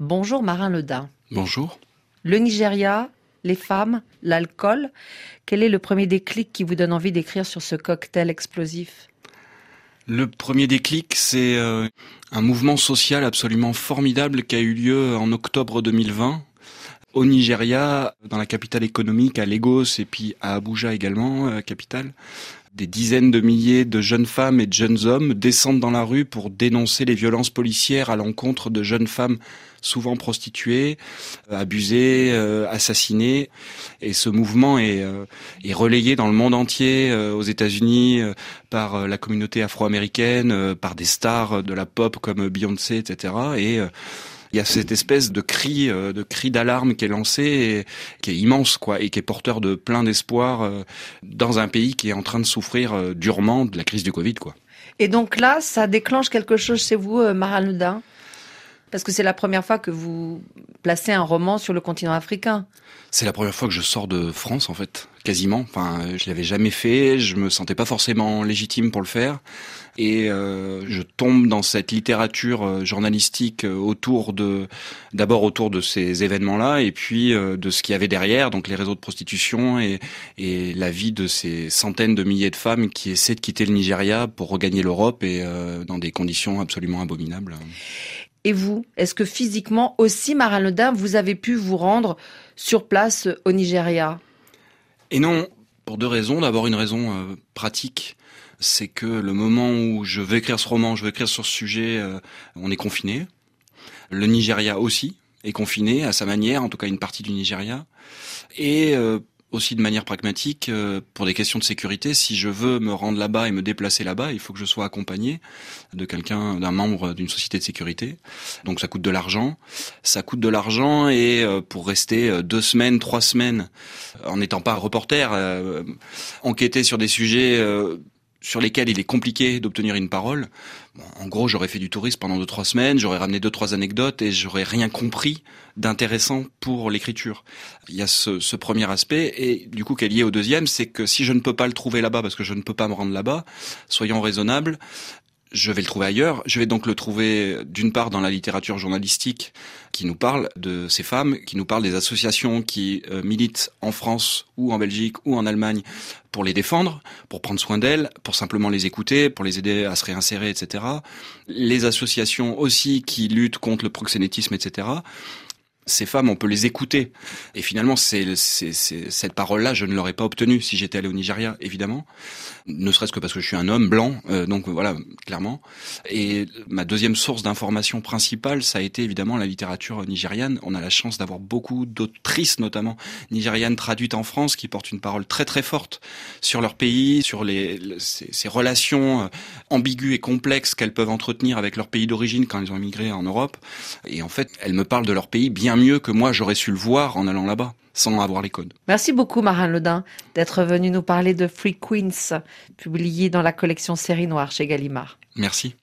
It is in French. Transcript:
Bonjour Marin Ledin. Bonjour. Le Nigeria, les femmes, l'alcool. Quel est le premier déclic qui vous donne envie d'écrire sur ce cocktail explosif? Le premier déclic, c'est euh, un mouvement social absolument formidable qui a eu lieu en octobre 2020 au Nigeria, dans la capitale économique, à Lagos et puis à Abuja également, euh, capitale. Des dizaines de milliers de jeunes femmes et de jeunes hommes descendent dans la rue pour dénoncer les violences policières à l'encontre de jeunes femmes souvent prostituées, euh, abusées, euh, assassinées. Et ce mouvement est, est relayé dans le monde entier, aux États-Unis, par la communauté afro-américaine, par des stars de la pop comme Beyoncé, etc. Et il y a cette espèce de cri, euh, de cri d'alarme qui est lancé, et, qui est immense, quoi, et qui est porteur de plein d'espoir euh, dans un pays qui est en train de souffrir euh, durement de la crise du Covid, quoi. Et donc là, ça déclenche quelque chose chez vous, Maranudin Parce que c'est la première fois que vous placez un roman sur le continent africain. C'est la première fois que je sors de France, en fait, quasiment. Enfin, je l'avais jamais fait, je me sentais pas forcément légitime pour le faire et euh, je tombe dans cette littérature euh, journalistique euh, autour de d'abord autour de ces événements-là et puis de ce qu'il y avait derrière, donc les réseaux de prostitution et, et la vie de ces centaines de milliers de femmes qui essaient de quitter le Nigeria pour regagner l'Europe et dans des conditions absolument abominables. Et vous, est-ce que physiquement aussi, Marin Ledin, vous avez pu vous rendre sur place au Nigeria? Et non, pour deux raisons. D'abord une raison pratique c'est que le moment où je veux écrire ce roman, je veux écrire sur ce sujet, euh, on est confiné. Le Nigeria aussi est confiné à sa manière, en tout cas une partie du Nigeria. Et euh, aussi de manière pragmatique, euh, pour des questions de sécurité, si je veux me rendre là-bas et me déplacer là-bas, il faut que je sois accompagné de quelqu'un, d'un membre d'une société de sécurité. Donc ça coûte de l'argent. Ça coûte de l'argent et pour rester deux semaines, trois semaines, en n'étant pas reporter, enquêter sur des sujets sur lesquels il est compliqué d'obtenir une parole. en gros, j'aurais fait du tourisme pendant deux trois semaines, j'aurais ramené deux trois anecdotes et j'aurais rien compris d'intéressant pour l'écriture. Il y a ce, ce, premier aspect et du coup, qui est lié au deuxième, c'est que si je ne peux pas le trouver là-bas parce que je ne peux pas me rendre là-bas, soyons raisonnables je vais le trouver ailleurs. Je vais donc le trouver d'une part dans la littérature journalistique qui nous parle de ces femmes, qui nous parle des associations qui euh, militent en France ou en Belgique ou en Allemagne pour les défendre, pour prendre soin d'elles, pour simplement les écouter, pour les aider à se réinsérer, etc. Les associations aussi qui luttent contre le proxénétisme, etc ces femmes, on peut les écouter. Et finalement, cette parole-là, je ne l'aurais pas obtenue si j'étais allé au Nigeria, évidemment. Ne serait-ce que parce que je suis un homme blanc, euh, donc voilà, clairement. Et ma deuxième source d'information principale, ça a été évidemment la littérature nigériane. On a la chance d'avoir beaucoup d'autrices, notamment nigérianes traduites en France, qui portent une parole très très forte sur leur pays, sur les, ces, relations euh, ambiguës et complexes qu'elles peuvent entretenir avec leur pays d'origine quand elles ont immigré en Europe. Et en fait, elles me parlent de leur pays bien mieux que moi j'aurais su le voir en allant là-bas sans avoir les codes. Merci beaucoup Marin Ledin d'être venu nous parler de Free Queens, publié dans la collection Série Noire chez Gallimard. Merci.